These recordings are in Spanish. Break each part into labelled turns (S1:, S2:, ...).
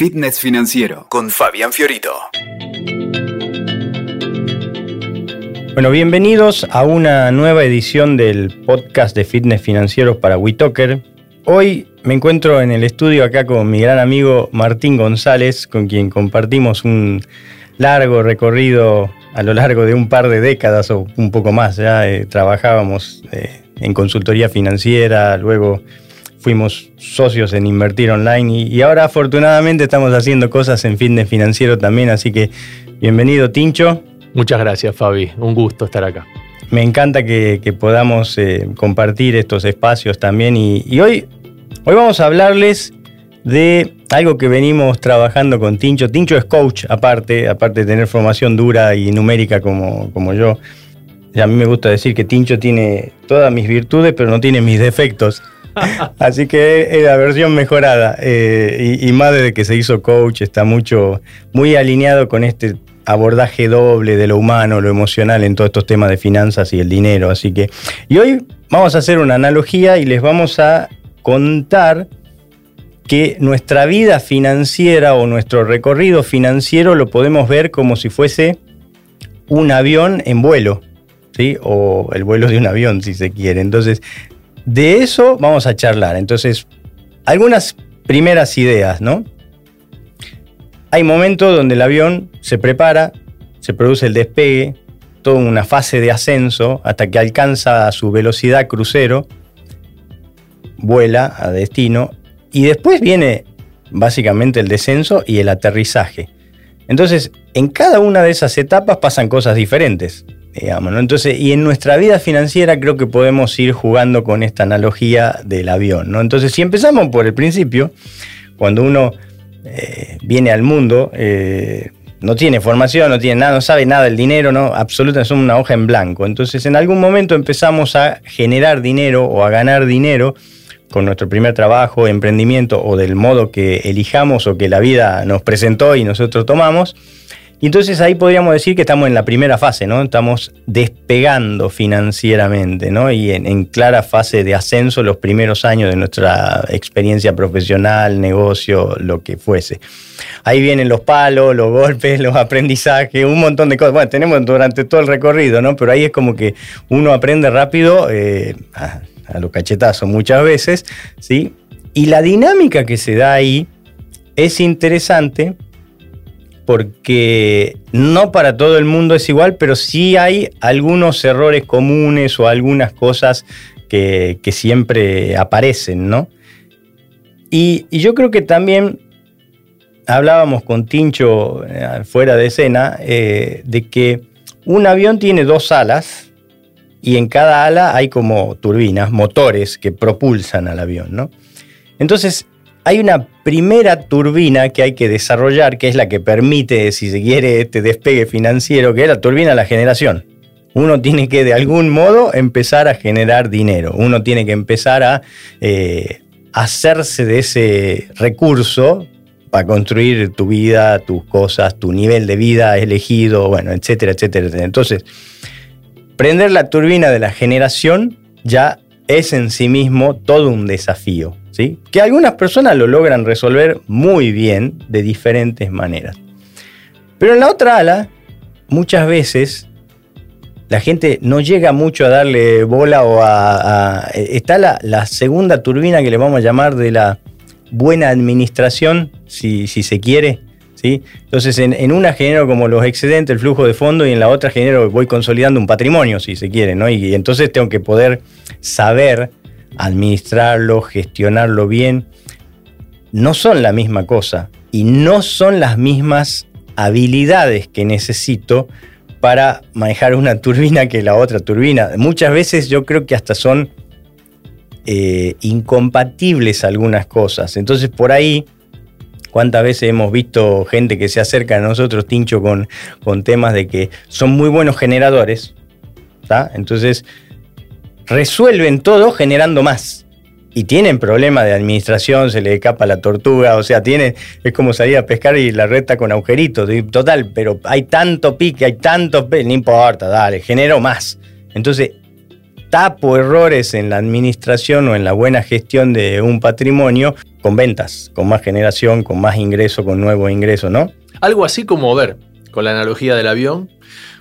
S1: Fitness Financiero con Fabián Fiorito.
S2: Bueno, bienvenidos a una nueva edición del podcast de Fitness Financiero para WeToker. Hoy me encuentro en el estudio acá con mi gran amigo Martín González, con quien compartimos un largo recorrido a lo largo de un par de décadas o un poco más. Ya eh, trabajábamos eh, en consultoría financiera, luego fuimos socios en Invertir Online y, ahora afortunadamente estamos haciendo cosas en fitness financiero también, así que bienvenido Tincho.
S3: Muchas gracias Fabi, un gusto estar acá.
S2: Me encanta que, podamos eh, compartir estos espacios también y, hoy, hoy vamos a hablarles de algo que venimos trabajando con Tincho. Tincho es coach aparte, aparte de tener formación dura y numérica como, como yo. a mí me gusta decir que Tincho tiene todas mis virtudes, pero no tiene mis defectos. Así que es la versión mejorada. Eh, y, más desde que se hizo coach, está mucho, muy alineado con este abordaje doble de lo humano, lo emocional en todos estos temas de finanzas y el dinero. Así que. Y hoy vamos a hacer una analogía y les vamos a contar que nuestra vida financiera o nuestro recorrido financiero lo podemos ver como si fuese un avión en vuelo. ¿Sí? O el vuelo de un avión, si se quiere. Entonces, de eso vamos a charlar. Entonces, algunas primeras ideas, ¿no? Hay momentos donde el avión se prepara, se produce el despegue, toda una fase de ascenso hasta que alcanza su velocidad crucero, vuela a destino y después viene básicamente el descenso y el aterrizaje. Entonces, en cada una de esas etapas pasan cosas diferentes. Entonces, y en nuestra vida financiera creo que podemos ir jugando con esta analogía del avión, ¿no? Entonces, si empezamos por el principio, cuando uno eh, viene al mundo, eh, no tiene formación, no tiene nada, no sabe nada del dinero, ¿no? Absolutamente es una hoja en blanco. Entonces, en algún momento empezamos a generar dinero o a ganar dinero con nuestro primer trabajo, emprendimiento o del modo que elijamos o que la vida nos presentó y nosotros tomamos. Y entonces ahí podríamos decir que estamos en la primera fase, ¿no? Estamos despegando financieramente, ¿no? Y en, clara fase de ascenso los primeros años de nuestra experiencia profesional, negocio, lo que fuese. Ahí vienen los palos, los golpes, los aprendizajes, un montón de cosas. Bueno, tenemos durante todo el recorrido, ¿no? Pero ahí es como que uno aprende rápido eh, a, a los cachetazos muchas veces, ¿sí? Y la dinámica que se da ahí es interesante porque no para todo el mundo es igual, pero sí hay algunos errores comunes o algunas cosas que, siempre aparecen, ¿no? Y, yo creo que también hablábamos con Tincho eh, fuera de escena eh, de que un avión tiene dos alas y en cada ala hay como turbinas, motores que propulsan al avión, ¿no? Entonces, hay una primera turbina que hay que desarrollar, que es la que permite, si se quiere, este despegue financiero, que es la turbina de la generación. Uno tiene que de algún modo empezar a generar dinero. Uno tiene que empezar a eh, hacerse de ese recurso para construir tu vida, tus cosas, tu nivel de vida elegido, bueno, etcétera, etcétera, etcétera. Entonces, prender la turbina de la generación ya es en sí mismo todo un desafío. Que algunas personas lo logran resolver muy bien de diferentes maneras. Pero en la otra ala, muchas veces la gente no llega mucho a darle bola o a... está la, segunda turbina que le vamos a llamar de la buena administración, si, se quiere. ¿sí? Entonces en, una genero como los excedentes, el flujo de fondo, y en la otra genero voy consolidando un patrimonio, si se quiere. ¿no? y entonces tengo que poder saber administrarlo, gestionarlo bien, no son la misma cosa y no son las mismas habilidades que necesito para manejar una turbina que la otra turbina. Muchas veces yo creo que hasta son eh, incompatibles algunas cosas. Entonces por ahí, cuántas veces hemos visto gente que se acerca a nosotros, Tincho, con, con temas de que son muy buenos generadores. Entonces resuelven todo generando más. Y tienen problemas de administración, se le escapa la tortuga, o sea, tiene, es como salir a pescar y la reta con agujeritos, total, pero hay tanto pique, hay tanto, no importa, dale, genero más. Entonces, tapo errores en la administración o en la buena gestión de un patrimonio con ventas, con más generación, con más ingreso, con nuevo ingreso, ¿no?
S3: Algo así como, ver, con la analogía del avión,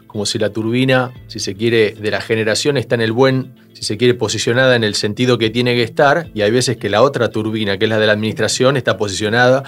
S3: como si la turbina, si se quiere, de la generación está en el buen, si se quiere, posicionada en el sentido que tiene que estar, y hay veces que la otra turbina, que es la de la administración, está posicionada,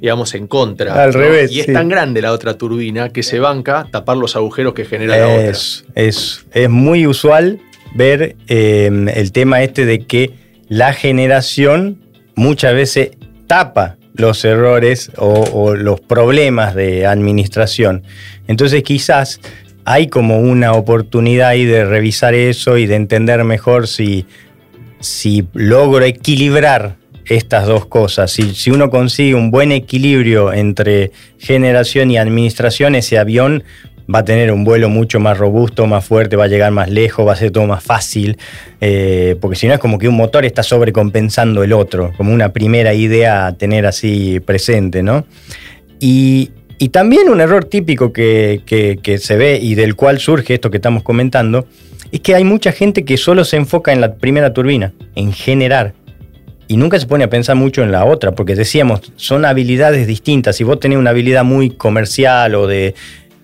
S3: digamos, en contra.
S2: Al revés.
S3: Y es tan grande la otra turbina que se banca tapar los agujeros que genera la otra.
S2: Es, es muy usual ver em, el tema este de que la generación muchas veces tapa los errores o, los problemas de administración. Entonces quizás hay como una oportunidad ahí de revisar eso y de entender mejor si, si logro equilibrar estas dos cosas. Si, si, uno consigue un buen equilibrio entre generación y administración, ese avión va a tener un vuelo mucho más robusto, más fuerte, va a llegar más lejos, va a ser todo más fácil, eh, porque si no es como que un motor está sobrecompensando el otro, como una primera idea a tener así presente, ¿no? Y, también un error típico que, que se ve y del cual surge esto que estamos comentando, es que hay mucha gente que solo se enfoca en la primera turbina, en generar, y nunca se pone a pensar mucho en la otra, porque decíamos, son habilidades distintas. Si vos tenés una habilidad muy comercial o de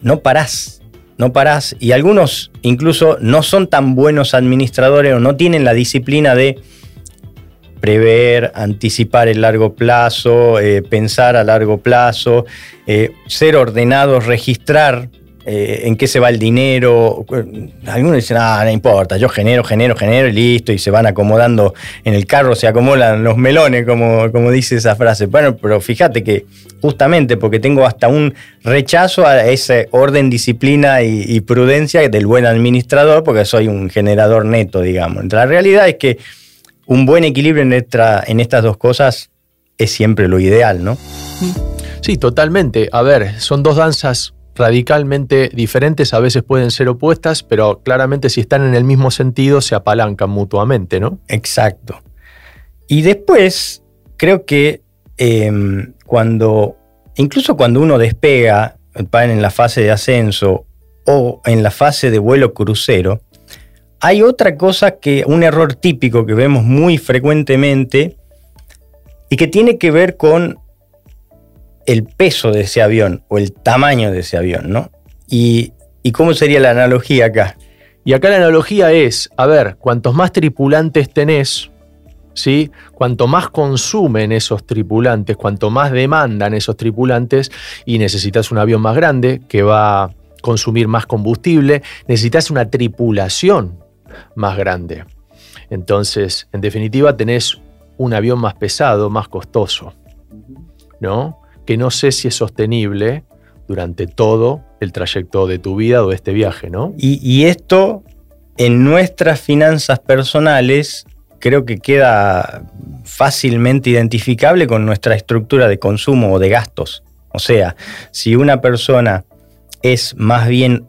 S2: no parás, no parás. Y algunos incluso no son tan buenos administradores o no tienen la disciplina de prever, anticipar el largo plazo, eh, pensar a largo plazo, eh, ser ordenados, registrar eh, en qué se va el dinero. Algunos dicen, ah, no importa, yo genero, genero, genero y listo, y se van acomodando en el carro, se acomodan los melones, como, como dice esa frase. Bueno, pero fíjate que justamente porque tengo hasta un rechazo a ese orden, disciplina y, prudencia del buen administrador, porque soy un generador neto, digamos. La realidad es que un buen equilibrio en, en estas dos cosas es siempre lo ideal, ¿no?
S3: Sí, totalmente. A ver, son dos danzas radicalmente diferentes, a veces pueden ser opuestas, pero claramente si están en el mismo sentido se apalancan mutuamente, ¿no?
S2: Exacto. Y después, creo que em, cuando, incluso cuando uno despega en la fase de ascenso o en la fase de vuelo crucero, hay otra cosa que, un error típico que vemos muy frecuentemente y que tiene que ver con el peso de ese avión o el tamaño de ese avión, ¿no? Y, cómo sería la analogía acá.
S3: Y acá la analogía es, a ver, cuantos más tripulantes tenés, ¿sí? Cuanto más consumen esos tripulantes, cuanto más demandan esos tripulantes y necesitas un avión más grande que va a consumir más combustible, necesitas una tripulación más grande. Entonces, en definitiva, tenés un avión más pesado, más costoso, ¿no? que no sé si es sostenible durante todo el trayecto de tu vida o de este viaje, ¿no?
S2: Y, esto en nuestras finanzas personales creo que queda fácilmente identificable con nuestra estructura de consumo o de gastos. O sea, si una persona es más bien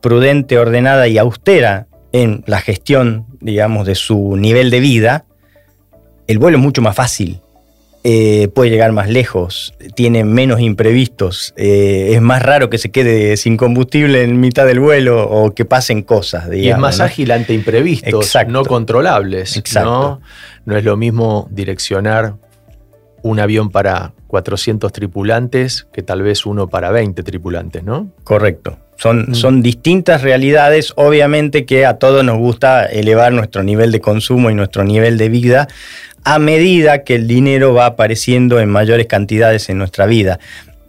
S2: prudente, ordenada y austera en la gestión, digamos, de su nivel de vida, el vuelo es mucho más fácil. Eh, puede llegar más lejos, tiene menos imprevistos, eh, es más raro que se quede sin combustible en mitad del vuelo o que pasen cosas.
S3: Digamos, y es más ágil ante imprevistos no controlables. Exacto. ¿no? es lo mismo direccionar un avión para 400 tripulantes que tal vez uno para 20 tripulantes, ¿no?
S2: Correcto. Son, mm. son, distintas realidades, obviamente que a todos nos gusta elevar nuestro nivel de consumo y nuestro nivel de vida, a medida que el dinero va apareciendo en mayores cantidades en nuestra vida.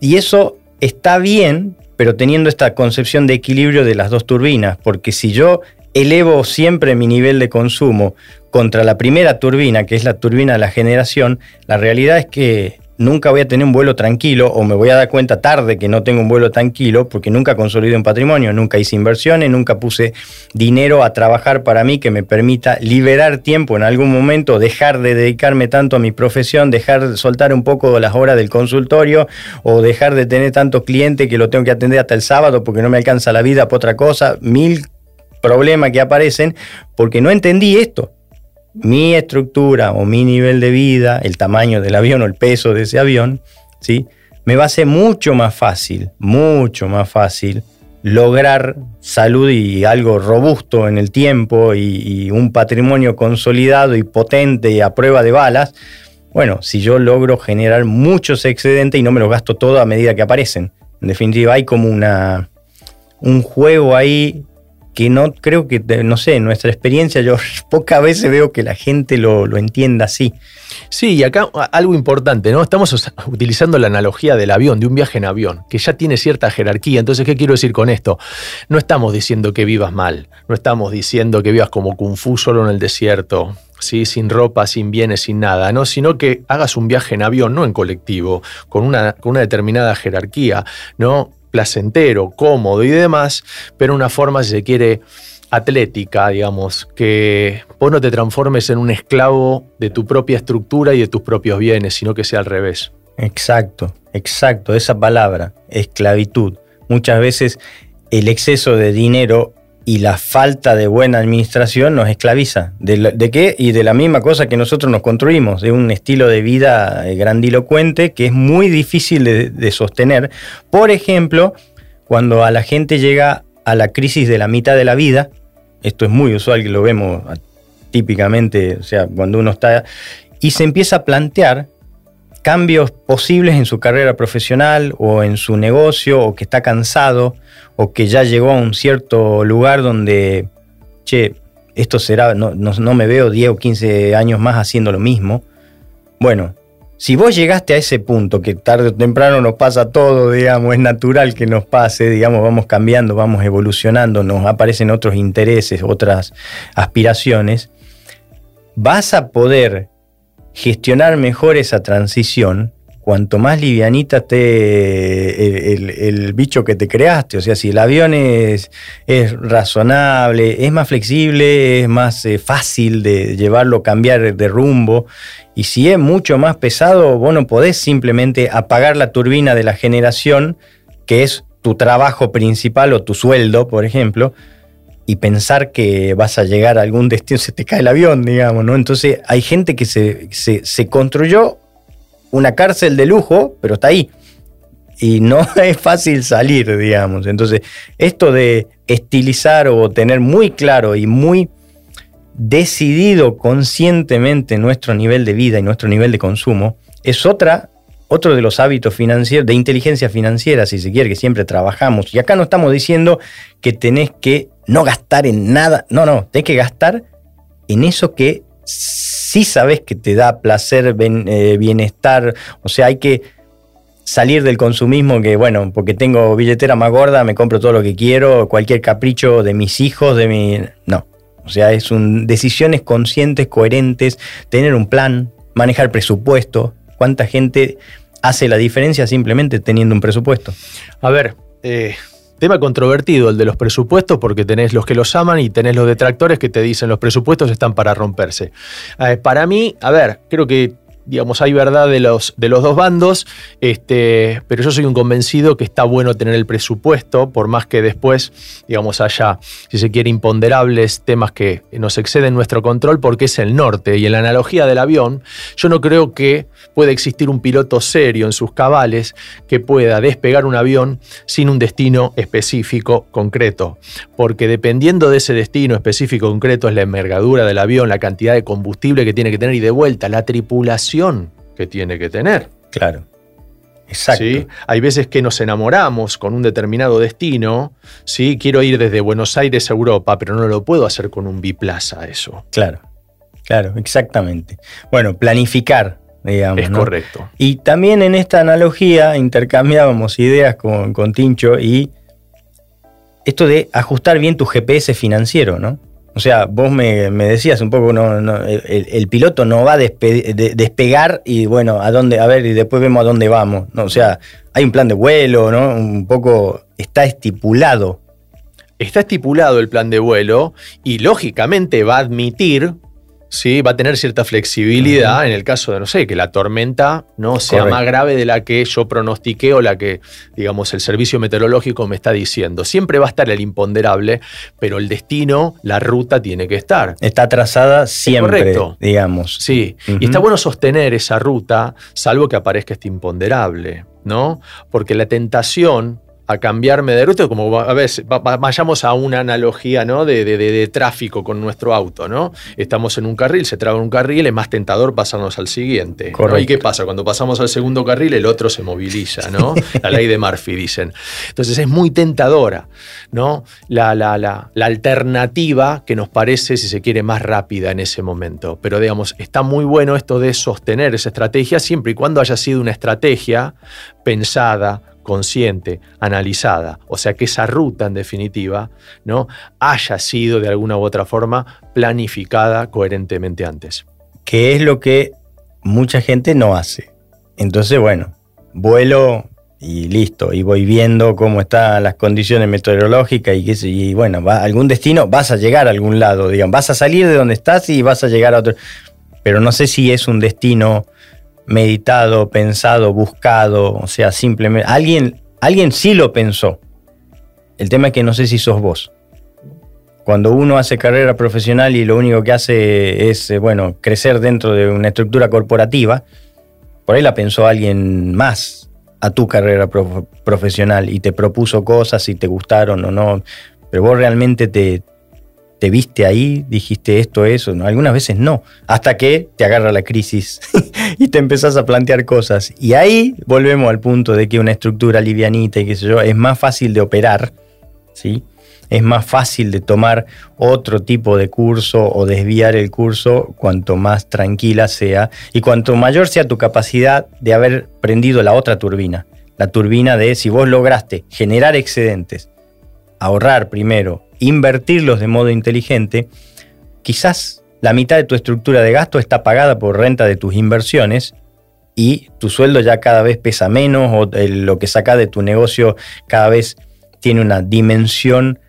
S2: Y eso está bien, pero teniendo esta concepción de equilibrio de las dos turbinas, porque si yo elevo siempre mi nivel de consumo contra la primera turbina, que es la turbina de la generación, la realidad es que nunca voy a tener un vuelo tranquilo o me voy a dar cuenta tarde que no tengo un vuelo tranquilo porque nunca consolidé un patrimonio, nunca hice inversiones, nunca puse dinero a trabajar para mí que me permita liberar tiempo en algún momento, dejar de dedicarme tanto a mi profesión, dejar de soltar un poco las horas del consultorio o dejar de tener tantos clientes que lo tengo que atender hasta el sábado porque no me alcanza la vida para otra cosa, mil problemas que aparecen porque no entendí esto mi estructura o mi nivel de vida, el tamaño del avión o el peso de ese avión, ¿sí? me va a ser mucho más fácil, mucho más fácil lograr salud y algo robusto en el tiempo y, un patrimonio consolidado y potente y a prueba de balas, bueno, si yo logro generar muchos excedentes y no me los gasto todo a medida que aparecen. En definitiva, hay como una, un juego ahí que no creo que, no sé, en nuestra experiencia yo pocas veces veo que la gente lo, lo entienda así.
S3: Sí, y acá algo importante, ¿no? Estamos utilizando la analogía del avión, de un viaje en avión, que ya tiene cierta jerarquía. Entonces, ¿qué quiero decir con esto? No estamos diciendo que vivas mal, no estamos diciendo que vivas como Kung Fu solo en el desierto, ¿sí? sin ropa, sin bienes, sin nada, ¿no? sino que hagas un viaje en avión, no en colectivo, con una, con una determinada jerarquía, ¿no? Placentero, cómodo y demás, pero una forma, si se quiere, atlética, digamos, que vos no te transformes en un esclavo de tu propia estructura y de tus propios bienes, sino que sea al revés.
S2: Exacto, exacto, esa palabra, esclavitud. Muchas veces el exceso de dinero y la falta de buena administración nos esclaviza. ¿De, qué? Y de la misma cosa que nosotros nos construimos, de un estilo de vida eh, grandilocuente que es muy difícil de sostener. Por ejemplo, cuando a la gente llega a la crisis de la mitad de la vida, esto es muy usual que lo vemos típicamente, o sea, cuando uno está... Y se empieza a plantear cambios posibles en su carrera profesional o en su negocio, o que está cansado, o que ya llegó a un cierto lugar donde, che, esto será, no, no, me veo 10 o 15 años más haciendo lo mismo. Bueno, si vos llegaste a ese punto, que tarde o temprano nos pasa todo, digamos, es natural que nos pase, digamos, vamos cambiando, vamos evolucionando, nos aparecen otros intereses, otras aspiraciones, vas a poder gestionar mejor esa transición cuanto más livianita esté el, bicho que te creaste. O sea, si el avión es, es razonable, es más flexible, es más eh, fácil de llevarlo, cambiar de rumbo. Y si es mucho más pesado, vos no podés simplemente apagar la turbina de la generación, que es tu trabajo principal o tu sueldo, por ejemplo, y pensar que vas a llegar a algún destino, se te cae el avión, digamos, ¿no? Entonces hay gente que se, se construyó una cárcel de lujo, pero está ahí. Y no es fácil salir, digamos. Entonces, esto de estilizar o tener muy claro y muy decidido conscientemente nuestro nivel de vida y nuestro nivel de consumo, es otra, otro de los hábitos financieros, de inteligencia financiera, si se quiere, que siempre trabajamos. Y acá no estamos diciendo que tenés que no gastar en nada, no, no, tenés que gastar en eso que sí sabes que te da placer, eh, bienestar, o sea, hay que salir del consumismo que, bueno, porque tengo billetera más gorda, me compro todo lo que quiero, cualquier capricho de mis hijos, de mi... No, o sea, es un, decisiones conscientes, coherentes, tener un plan, manejar presupuesto. ¿Cuánta gente hace la diferencia simplemente teniendo un presupuesto?
S3: A ver, eh, Tema controvertido el de los presupuestos porque tenés los que los aman y tenés los detractores que te dicen los presupuestos están para romperse. Eh, para mí, a ver, creo que digamos, hay verdad de los, de los dos bandos, este, pero yo soy un convencido que está bueno tener el presupuesto, por más que después, digamos, haya, si se quiere, imponderables temas que nos exceden nuestro control, porque es el norte. Y en la analogía del avión, yo no creo que pueda existir un piloto serio en sus cabales que pueda despegar un avión sin un destino específico, concreto. Porque dependiendo de ese destino específico, concreto, es la envergadura del avión, la cantidad de combustible que tiene que tener y de vuelta, la tripulación que tiene que tener.
S2: Claro. Exacto.
S3: Hay veces que nos enamoramos con un determinado destino. ¿sí? Quiero ir desde Buenos Aires a Europa, pero no lo puedo hacer con un biplaza eso.
S2: Claro, claro, exactamente. Bueno, planificar, digamos.
S3: Es correcto.
S2: Y también en esta analogía intercambiábamos ideas con, con Tincho y esto de ajustar bien tu GPS financiero, ¿no? O sea, vos me, decías un poco, no, el, piloto no va a despegar y bueno, a dónde, a ver, y después vemos a dónde vamos. ¿no? O sea, hay un plan de vuelo, ¿no? Un poco está estipulado.
S3: Está estipulado el plan de vuelo y lógicamente va a admitir ¿sí? va a tener cierta flexibilidad en el caso de, no sé, que la tormenta no sea más grave de la que yo pronostiqué o la que, digamos, el servicio meteorológico me está diciendo. Siempre va a estar el imponderable, pero el destino, la ruta tiene que estar.
S2: Está trazada siempre, digamos.
S3: Sí, y está bueno sostener esa ruta, salvo que aparezca este imponderable, ¿no? Porque la tentación a cambiarme de ruta, como a ver, vayamos a una analogía ¿no? de, de, tráfico con nuestro auto, ¿no? Estamos en un carril, se traba un carril, es más tentador pasarnos al siguiente. ¿Y qué pasa? Cuando pasamos al segundo carril, el otro se moviliza, ¿no? La ley de Murphy, dicen. Entonces es muy tentadora, ¿no? La, la, la, la alternativa que nos parece, si se quiere, más rápida en ese momento. Pero digamos, está muy bueno esto de sostener esa estrategia siempre y cuando haya sido una estrategia pensada, consciente, analizada, o sea que esa ruta en definitiva ¿no? haya sido de alguna u otra forma planificada coherentemente antes.
S2: Que es lo que mucha gente no hace. Entonces, bueno, vuelo y listo, y voy viendo cómo están las condiciones meteorológicas y, y bueno, va algún destino, vas a llegar a algún lado, digamos, vas a salir de donde estás y vas a llegar a otro. Pero no sé si es un destino meditado, pensado, buscado, o sea, simplemente alguien, alguien sí lo pensó. El tema es que no sé si sos vos. Cuando uno hace carrera profesional y lo único que hace es, eh, bueno, crecer dentro de una estructura corporativa, por ahí la pensó alguien más a tu carrera profesional y te propuso cosas y te gustaron o no, pero vos realmente te, te viste ahí, dijiste esto, eso, ¿no? Algunas veces no, hasta que te agarra la crisis y te empezás a plantear cosas. Y ahí volvemos al punto de que una estructura livianita y qué sé yo, es más fácil de operar, ¿sí? Es más fácil de tomar otro tipo de curso o desviar el curso cuanto más tranquila sea y cuanto mayor sea tu capacidad de haber prendido la otra turbina. La turbina de si vos lograste generar excedentes, ahorrar primero, invertirlos de modo inteligente, quizás la mitad de tu estructura de gasto está pagada por renta de tus inversiones y tu sueldo ya cada vez pesa menos o lo que saca de tu negocio cada vez tiene una dimensión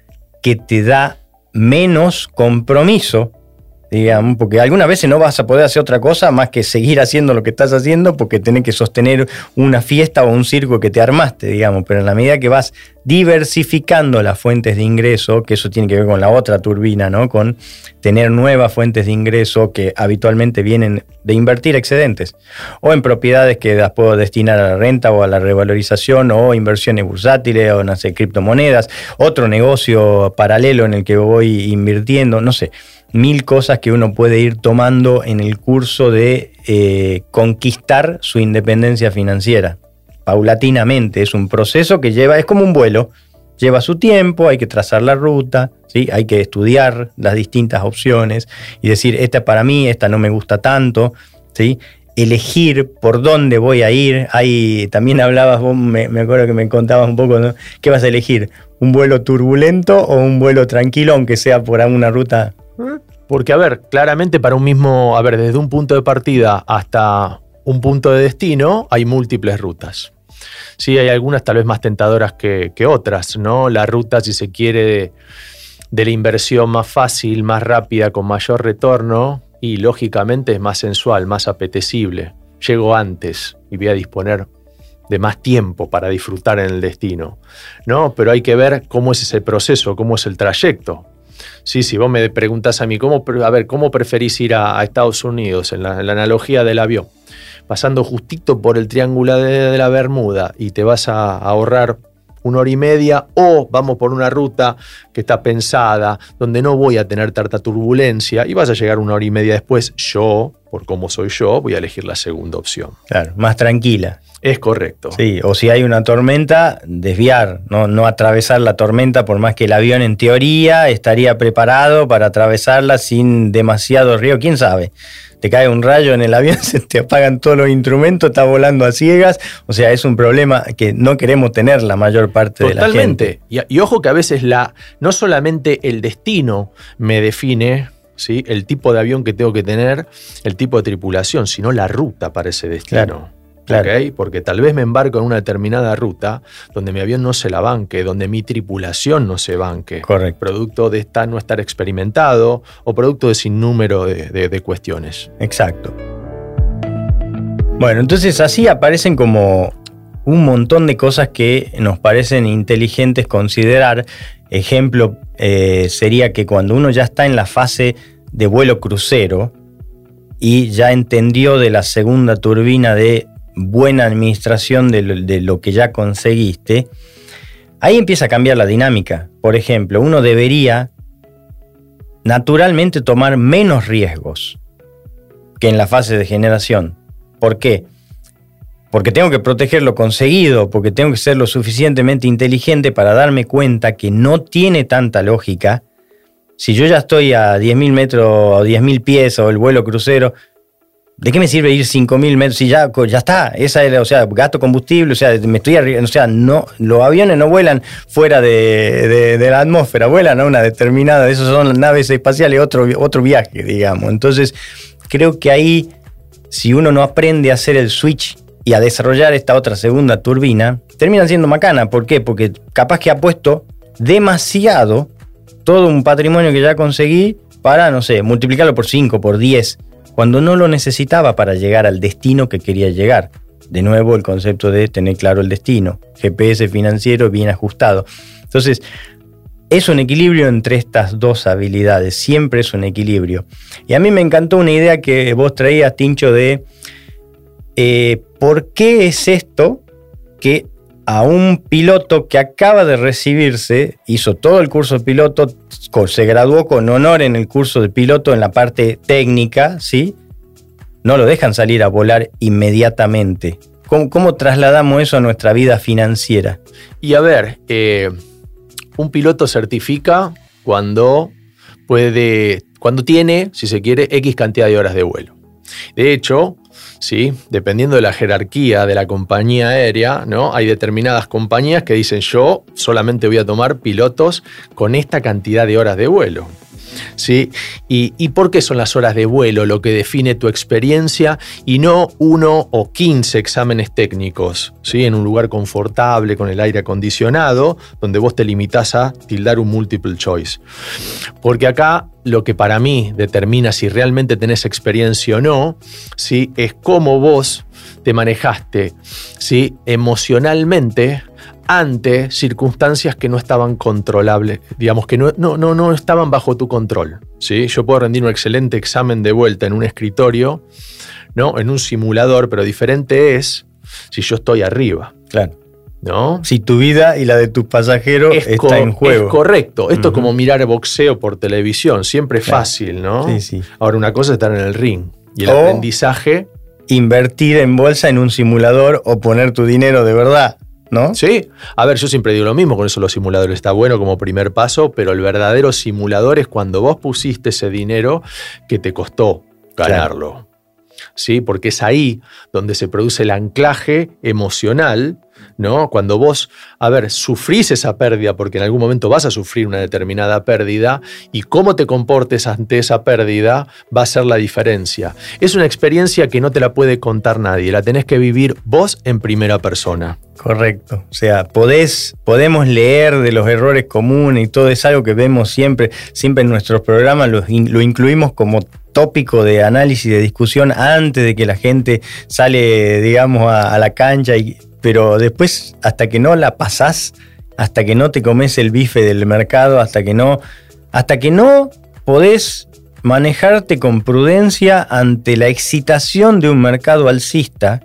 S2: que te da menos compromiso digamos, porque algunas veces no vas a poder hacer otra cosa más que seguir haciendo lo que estás haciendo porque tenés que sostener una fiesta o un circo que te armaste, digamos, pero en la medida que vas diversificando las fuentes de ingreso, que eso tiene que ver con la otra turbina, ¿no? Con tener nuevas fuentes de ingreso que habitualmente vienen de invertir excedentes o en propiedades que las puedo destinar a la renta o a la revalorización o inversiones bursátiles o no sé, criptomonedas, otro negocio paralelo en el que voy invirtiendo, no sé mil cosas que uno puede ir tomando en el curso de eh, conquistar su independencia financiera. Paulatinamente, es un proceso que lleva, es como un vuelo, lleva su tiempo, hay que trazar la ruta, ¿sí? hay que estudiar las distintas opciones y decir, esta para mí, esta no me gusta tanto, ¿sí? elegir por dónde voy a ir. Hay, también hablabas, vos me, acuerdo que me contabas un poco, ¿no? ¿qué vas a elegir? ¿Un vuelo turbulento o un vuelo tranquilo, aunque sea por una ruta
S3: porque, a ver, claramente para un mismo, a ver, desde un punto de partida hasta un punto de destino hay múltiples rutas. Sí, hay algunas tal vez más tentadoras que, otras, ¿no? La ruta, si se quiere, de, la inversión más fácil, más rápida, con mayor retorno y lógicamente es más sensual, más apetecible. Llego antes y voy a disponer de más tiempo para disfrutar en el destino, ¿no? Pero hay que ver cómo es ese proceso, cómo es el trayecto. Sí, si vos me preguntas a mí, ¿cómo, a ver, ¿cómo preferís ir a, Estados Unidos en la, analogía del avión? Pasando justito por el triángulo de, la Bermuda y te vas a, ahorrar una hora y media o vamos por una ruta que está pensada, donde no voy a tener tanta turbulencia y vas a llegar una hora y media después, yo, por cómo soy yo, voy a elegir la segunda opción.
S2: Claro, más tranquila.
S3: Es correcto.
S2: Sí, o si hay una tormenta, desviar, no, no atravesar la tormenta, por más que el avión en teoría estaría preparado para atravesarla sin demasiado río, quién sabe. Te cae un rayo en el avión, se te apagan todos los instrumentos, está volando a ciegas. O sea, es un problema que no queremos tener la mayor parte de la gente.
S3: Y, y ojo que a veces la, no solamente el destino me define ¿sí? el tipo de avión que tengo que tener, el tipo de tripulación, sino la ruta para ese destino.
S2: Claro.
S3: Porque tal vez me embarco en una determinada ruta donde mi avión no se la banque, donde mi tripulación no se banque.
S2: Correcto.
S3: Producto de no estar experimentado o producto de sin número de, cuestiones.
S2: Exacto. Bueno, entonces así aparecen como un montón de cosas que nos parecen inteligentes considerar. Ejemplo eh, sería que cuando uno ya está en la fase de vuelo crucero y ya entendió de la segunda turbina de buena administración de lo, que ya conseguiste, ahí empieza a cambiar la dinámica. Por ejemplo, uno debería naturalmente tomar menos riesgos que en la fase de generación. ¿Por qué? Porque tengo que proteger lo conseguido, porque tengo que ser lo suficientemente inteligente para darme cuenta que no tiene tanta lógica. Si yo ya estoy a 10.000 metros o 10.000 pies o el vuelo crucero, ¿De qué me sirve ir 5.000 metros si ya, ya está? Esa es, o sea, gasto combustible, o sea, me estoy o sea, no, los aviones no vuelan fuera de, la atmósfera, vuelan a una determinada, esos son naves espaciales, otro, otro viaje, digamos. Entonces, creo que ahí, si uno no aprende a hacer el switch y a desarrollar esta otra segunda turbina, terminan siendo macana. ¿Por qué? Porque capaz que ha puesto demasiado todo un patrimonio que ya conseguí para, no sé, multiplicarlo por 5, por 10 cuando no lo necesitaba para llegar al destino que quería llegar. De nuevo el concepto de tener claro el destino, GPS financiero bien ajustado. Entonces, es un equilibrio entre estas dos habilidades, siempre es un equilibrio. Y a mí me encantó una idea que vos traías, Tincho, de eh, por qué es esto que a un piloto que acaba de recibirse, hizo todo el curso de piloto, se graduó con honor en el curso de piloto en la parte técnica, ¿sí? No lo dejan salir a volar inmediatamente. ¿Cómo, trasladamos eso a nuestra vida financiera?
S3: Y a ver, eh, un piloto certifica cuando puede, cuando tiene, si se quiere, X cantidad de horas de vuelo. De hecho, ¿sí? Dependiendo de la jerarquía de la compañía aérea, ¿no? Hay determinadas compañías que dicen yo solamente voy a tomar pilotos con esta cantidad de horas de vuelo. ¿Sí? ¿Y, por qué son las horas de vuelo lo que define tu experiencia y no uno o 15 exámenes técnicos? ¿sí? En un lugar confortable, con el aire acondicionado, donde vos te limitás a tildar un multiple choice. Porque acá lo que para mí determina si realmente tenés experiencia o no, es cómo vos te manejaste emocionalmente ante circunstancias que no estaban controlables, digamos que no, no, no, no estaban bajo tu control. ¿sí? Yo puedo rendir un excelente examen de vuelta en un escritorio, ¿no? en un simulador, pero diferente es si yo estoy arriba.
S2: Claro. ¿No? Si tu vida y la de tus pasajeros está en juego.
S3: Es correcto. Esto es como mirar boxeo por televisión. Siempre es fácil, ¿no?
S2: Sí, sí.
S3: Ahora, una cosa es estar en el ring. Y el aprendizaje.
S2: Invertir en bolsa en un simulador o poner tu dinero de verdad. ¿No?
S3: Sí. A ver, yo siempre digo lo mismo, con eso los simuladores está bueno como primer paso, pero el verdadero simulador es cuando vos pusiste ese dinero que te costó ganarlo. ¿Sí? Porque es ahí donde se produce el anclaje emocional ¿no? Cuando vos, a ver, sufrís esa pérdida, porque en algún momento vas a sufrir una determinada pérdida, y cómo te comportes ante esa pérdida va a ser la diferencia. Es una experiencia que no te la puede contar nadie, la tenés que vivir vos en primera persona.
S2: Correcto. O sea, podés, podemos leer de los errores comunes y todo es algo que vemos siempre, siempre en nuestros programas lo, incluimos como tópico de análisis, de discusión antes de que la gente sale, digamos, a la cancha y pero después, hasta que no la pasás, hasta que no te comes el bife del mercado, hasta que no, hasta que no podés manejarte con prudencia ante la excitación de un mercado alcista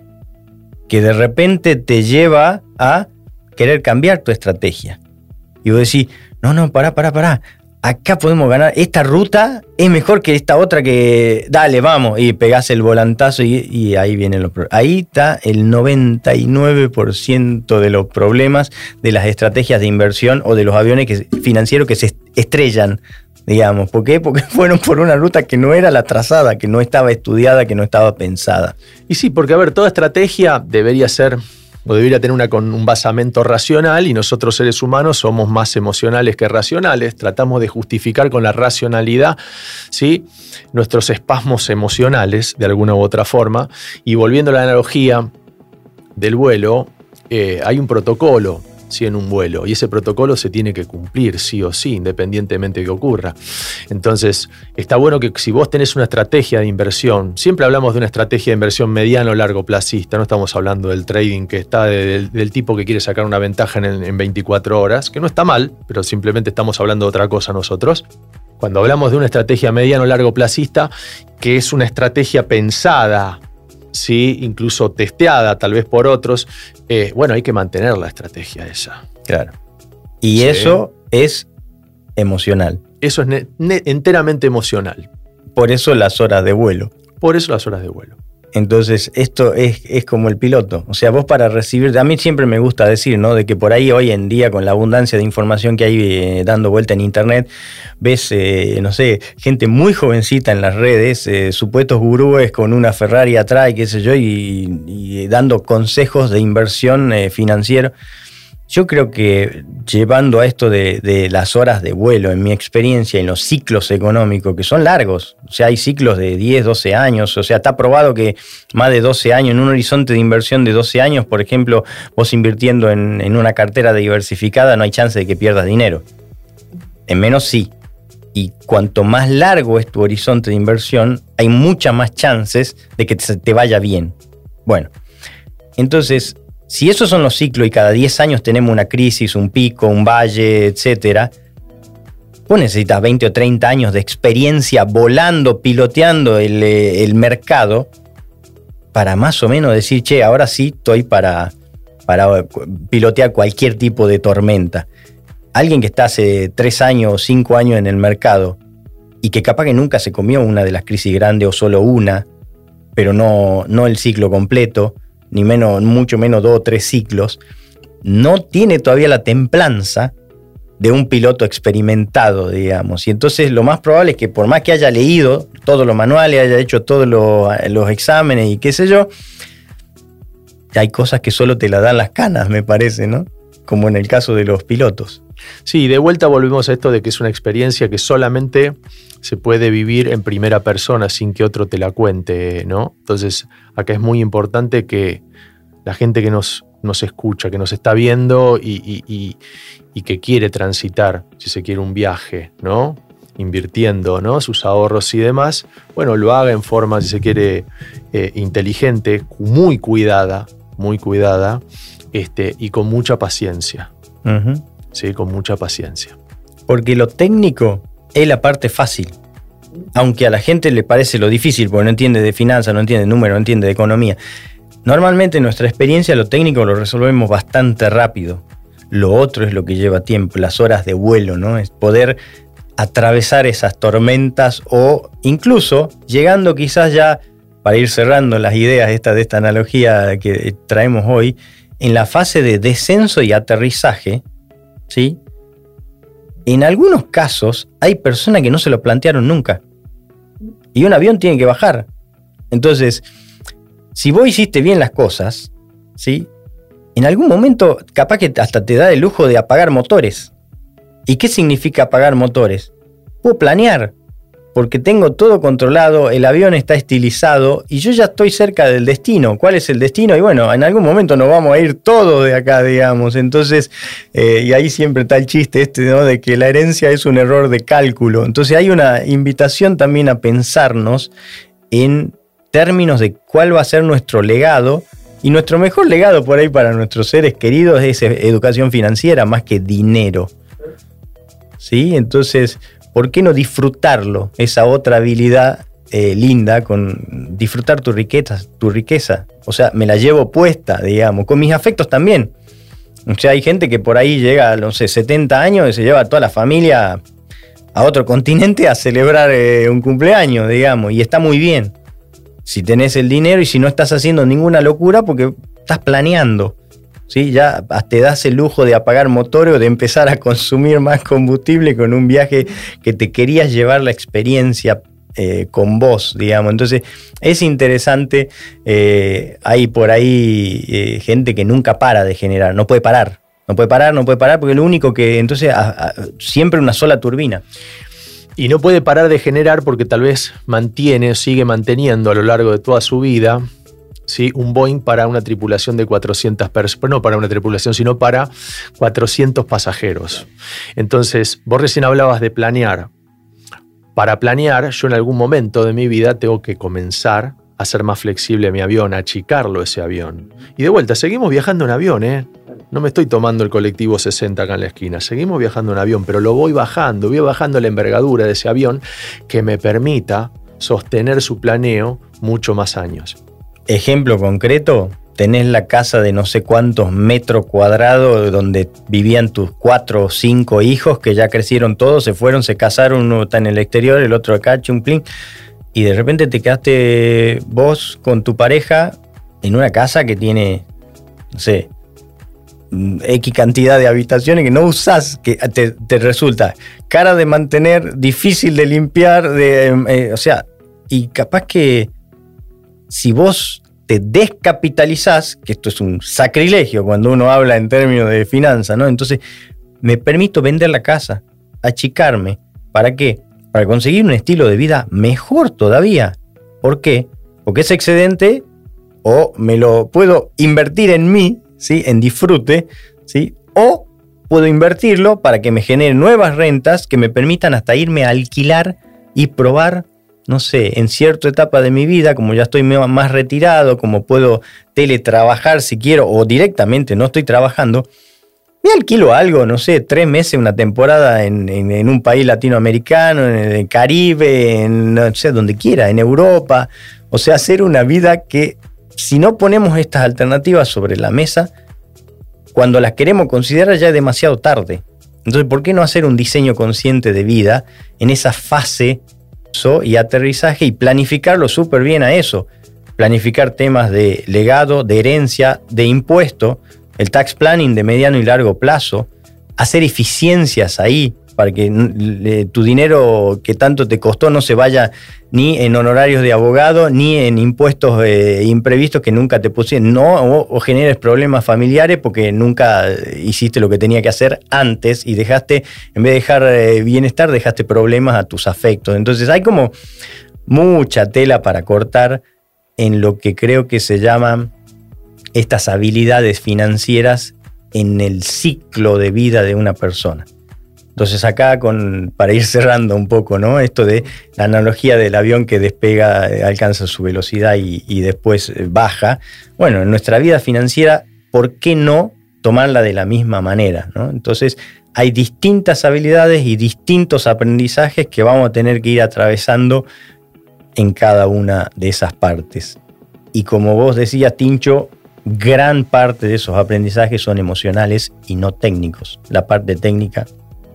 S2: que de repente te lleva a querer cambiar tu estrategia. Y vos decís, no, no, pará, pará, pará acá podemos ganar, esta ruta es mejor que esta otra que, dale, vamos, y pegás el volantazo y, ahí vienen los problemas. Ahí está el 99% de los problemas de las estrategias de inversión o de los aviones financieros que se estrellan, digamos. ¿Por qué? Porque fueron por una ruta que no era la trazada, que no estaba estudiada, que no estaba pensada.
S3: Y sí, porque a ver, toda estrategia debería ser o debería tener una, con un basamento racional y nosotros seres humanos somos más emocionales que racionales, tratamos de justificar con la racionalidad ¿sí? nuestros espasmos emocionales de alguna u otra forma y volviendo a la analogía del vuelo, eh, hay un protocolo ¿sí? en un vuelo y ese protocolo se tiene que cumplir sí o sí, independientemente de que ocurra. Entonces, está bueno que si vos tenés una estrategia de inversión, siempre hablamos de una estrategia de inversión mediano o largo plazista, no estamos hablando del trading que está del, tipo que quiere sacar una ventaja en, en 24 horas, que no está mal, pero simplemente estamos hablando de otra cosa nosotros. Cuando hablamos de una estrategia mediano largo plazista, que es una estrategia pensada ¿sí? incluso testeada tal vez por otros, eh, bueno, hay que mantener la estrategia esa.
S2: Claro. Y eso es emocional.
S3: Eso es enteramente emocional.
S2: Por eso las horas de vuelo.
S3: Por eso las horas de vuelo.
S2: Entonces, esto es, como el piloto. O sea, vos para recibir, a mí siempre me gusta decir, ¿no? De que por ahí hoy en día, con la abundancia de información que hay eh, dando vuelta en Internet, ves, eh, no sé, gente muy jovencita en las redes, eh, supuestos gurúes con una Ferrari atrás, qué sé yo, y, dando consejos de inversión financiera. Yo creo que llevando a esto de, las horas de vuelo, en mi experiencia, en los ciclos económicos, que son largos, o sea, hay ciclos de 10, 12 años, o sea, está probado que más de 12 años, en un horizonte de inversión de 12 años, por ejemplo, vos invirtiendo en, una cartera diversificada, no hay chance de que pierdas dinero. En menos sí. Y cuanto más largo es tu horizonte de inversión, hay muchas más chances de que te vaya bien. Bueno, entonces si esos son los ciclos y cada 10 años tenemos una crisis, un pico, un valle, etc., vos necesitas 20 o 30 años de experiencia volando, piloteando eh, el, mercado para más o menos decir, che, ahora sí estoy para, para pilotear cualquier tipo de tormenta. Alguien que está hace 3 años o 5 años en el mercado y que capaz que nunca se comió una de las crisis grandes o solo una, pero no, no el ciclo completo, ni menos, mucho menos dos o tres ciclos, no tiene todavía la templanza de un piloto experimentado, digamos. Y entonces lo más probable es que por más que haya leído todos los manuales, haya hecho todos los, exámenes y qué sé yo, hay cosas que solo te la dan las canas, me parece, ¿no? Como en el caso de los pilotos.
S3: Sí, de vuelta volvemos a esto de que es una experiencia que solamente se puede vivir en primera persona sin que otro te la cuente, ¿no? Entonces, acá es muy importante que la gente que nos, nos escucha, que nos está viendo y, que quiere transitar, si se quiere, un viaje, ¿no? Invirtiendo ¿no? sus ahorros y demás, bueno, lo haga en forma, si se quiere, eh, inteligente, muy cuidada, muy cuidada, este, y con mucha paciencia. Sí, con mucha paciencia.
S2: Porque lo técnico es la parte fácil. Aunque a la gente le parece lo difícil, porque no entiende de finanzas, no entiende de números, no entiende de economía. Normalmente en nuestra experiencia lo técnico lo resolvemos bastante rápido. Lo otro es lo que lleva tiempo, las horas de vuelo, ¿no? Es poder atravesar esas tormentas o incluso llegando quizás ya, para ir cerrando las ideas de esta analogía que traemos hoy, en la fase de descenso y aterrizaje, ¿sí? En algunos casos hay personas que no se lo plantearon nunca. Y un avión tiene que bajar. Entonces, si vos hiciste bien las cosas, ¿sí? En algún momento capaz que hasta te da el lujo de apagar motores. ¿Y qué significa apagar motores? Puedo planear, porque tengo todo controlado, el avión está estilizado y yo ya estoy cerca del destino. ¿Cuál es el destino? Y bueno, en algún momento nos vamos a ir todos de acá, digamos. Entonces, eh, y ahí siempre está el chiste este, ¿no? De que la herencia es un error de cálculo. Entonces hay una invitación también a pensarnos en términos de cuál va a ser nuestro legado. Y nuestro mejor legado por ahí para nuestros seres queridos es educación financiera más que dinero. ¿Sí? Entonces, ¿por qué no disfrutarlo? Esa otra habilidad eh, linda con disfrutar tu riqueza, tu riqueza. O sea, me la llevo puesta, digamos, con mis afectos también. O sea, hay gente que por ahí llega a, no sé, 70 años y se lleva a toda la familia a otro continente a celebrar eh, un cumpleaños, digamos, y está muy bien. Si tenés el dinero y si no estás haciendo ninguna locura porque estás planeando. ¿Sí? Ya te das el lujo de apagar motores o de empezar a consumir más combustible con un viaje que te querías llevar la experiencia eh, con vos, digamos. Entonces es interesante, eh, hay por ahí eh, gente que nunca para de generar, no puede parar, no puede parar, no puede parar, porque lo único que, entonces, siempre una sola turbina.
S3: Y no puede parar de generar porque tal vez mantiene sigue manteniendo a lo largo de toda su vida ¿sí? un Boeing para una tripulación de 400 personas, no para una tripulación, sino para 400 pasajeros. Entonces, vos recién hablabas de planear. Para planear, yo en algún momento de mi vida tengo que comenzar a hacer más flexible mi avión, a achicarlo ese avión. Y de vuelta, seguimos viajando en avión, ¿eh? No me estoy tomando el colectivo 60 acá en la esquina, seguimos viajando en avión, pero lo voy bajando, voy bajando la envergadura de ese avión que me permita sostener su planeo mucho más años.
S2: Ejemplo concreto, tenés la casa de no sé cuántos metros cuadrados donde vivían tus cuatro o cinco hijos que ya crecieron todos, se fueron, se casaron, uno está en el exterior, el otro acá, chumplín, y de repente te quedaste vos con tu pareja en una casa que tiene, no sé, X cantidad de habitaciones que no usás, que te, resulta cara de mantener, difícil de limpiar, de, eh, o sea, y capaz que si vos te descapitalizás, que esto es un sacrilegio cuando uno habla en términos de finanzas, ¿no? Entonces, me permito vender la casa, achicarme. ¿Para qué? Para conseguir un estilo de vida mejor todavía. ¿Por qué? Porque ese excedente o me lo puedo invertir en mí, ¿sí? En disfrute, ¿sí? O puedo invertirlo para que me genere nuevas rentas que me permitan hasta irme a alquilar y probar no sé, en cierta etapa de mi vida, como ya estoy más retirado, como puedo teletrabajar si quiero, o directamente no estoy trabajando, me alquilo algo, no sé, tres meses, una temporada en, un país latinoamericano, en el Caribe, en no sé, donde quiera, en Europa. O sea, hacer una vida que si no ponemos estas alternativas sobre la mesa, cuando las queremos considerar ya es demasiado tarde. Entonces, ¿por qué no hacer un diseño consciente de vida en esa fase y aterrizaje y planificarlo súper bien a eso. Planificar temas de legado, de herencia, de impuesto, el tax planning de mediano y largo plazo, hacer eficiencias ahí, para que tu dinero que tanto te costó no se vaya ni en honorarios de abogado, ni en impuestos eh, imprevistos que nunca te pusieron, no, o, generes problemas familiares porque nunca hiciste lo que tenía que hacer antes y dejaste, en vez de dejar eh, bienestar, dejaste problemas a tus afectos. Entonces hay como mucha tela para cortar en lo que creo que se llaman estas habilidades financieras en el ciclo de vida de una persona. Entonces acá, con, para ir cerrando un poco, ¿no? Esto de la analogía del avión que despega, eh, alcanza su velocidad y, después eh, baja. Bueno, en nuestra vida financiera, ¿por qué no tomarla de la misma manera? Entonces hay distintas habilidades y distintos aprendizajes que vamos a tener que ir atravesando en cada una de esas partes. Y como vos decías, Tincho, gran parte de esos aprendizajes son emocionales y no técnicos. La parte técnica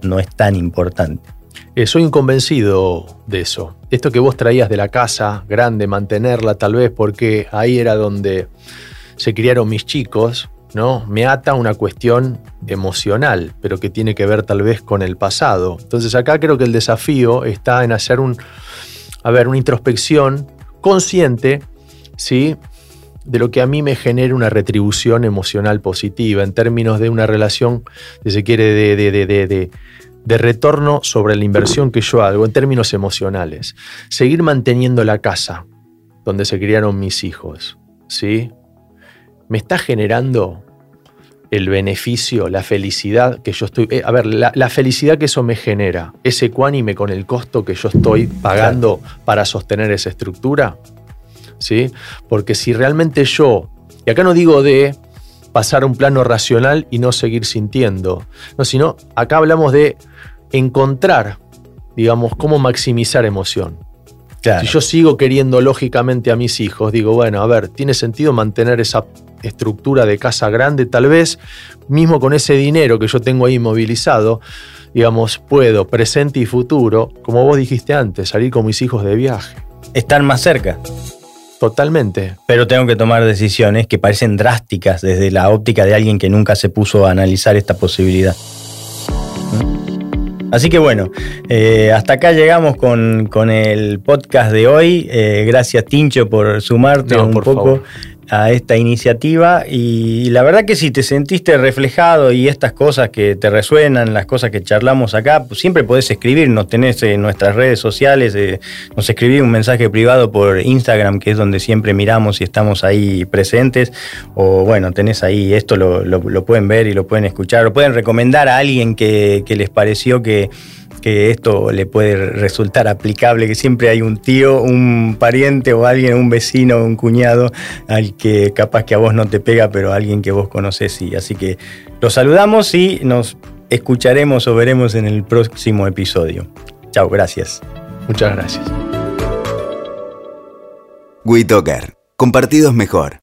S2: no es tan importante.
S3: Eh, soy inconvencido de eso. Esto que vos traías de la casa grande, mantenerla tal vez porque ahí era donde se criaron mis chicos, ¿no? Me ata una cuestión emocional, pero que tiene que ver tal vez con el pasado. Entonces acá creo que el desafío está en hacer un, a ver, una introspección consciente, ¿sí? de lo que a mí me genera una retribución emocional positiva en términos de una relación, si se quiere, de, de, de, retorno sobre la inversión que yo hago en términos emocionales. Seguir manteniendo la casa donde se criaron mis hijos, ¿sí? Me está generando el beneficio, la felicidad que yo estoy... Eh, a ver, la, la, felicidad que eso me genera, ¿es ecuánime con el costo que yo estoy pagando para sostener esa estructura? Porque si realmente yo, y acá no digo de pasar a un plano racional y no seguir sintiendo, no, sino acá hablamos de encontrar, digamos, cómo maximizar emoción. Si yo sigo queriendo lógicamente a mis hijos, digo, bueno, a ver, tiene sentido mantener esa estructura de casa grande, tal vez, mismo con ese dinero que yo tengo ahí movilizado, digamos, puedo, presente y futuro, como vos dijiste antes, salir con mis hijos de viaje.
S2: Estar más cerca.
S3: Totalmente.
S2: Pero tengo que tomar decisiones que parecen drásticas desde la óptica de alguien que nunca se puso a analizar esta posibilidad. ¿Mm? Así que bueno, eh, hasta acá llegamos con, el podcast de hoy. Eh, gracias Tincho por sumarte un poco a esta iniciativa y la verdad que si te sentiste reflejado y estas cosas que te resuenan, las cosas que charlamos acá, pues siempre podés escribirnos, tenés en nuestras redes sociales, eh, nos escribí un mensaje privado por Instagram, que es donde siempre miramos y estamos ahí presentes, o bueno, tenés ahí, esto lo, pueden ver y lo pueden escuchar, lo pueden recomendar a alguien que les pareció que que esto le puede resultar aplicable, que siempre hay un tío, un pariente o alguien, un vecino, un cuñado, al que capaz que a vos no te pega, pero alguien que vos conoces sí. Así que los saludamos y nos escucharemos o veremos en el próximo episodio. Chao, gracias.
S3: Muchas gracias.
S1: WeToker. Compartidos mejor.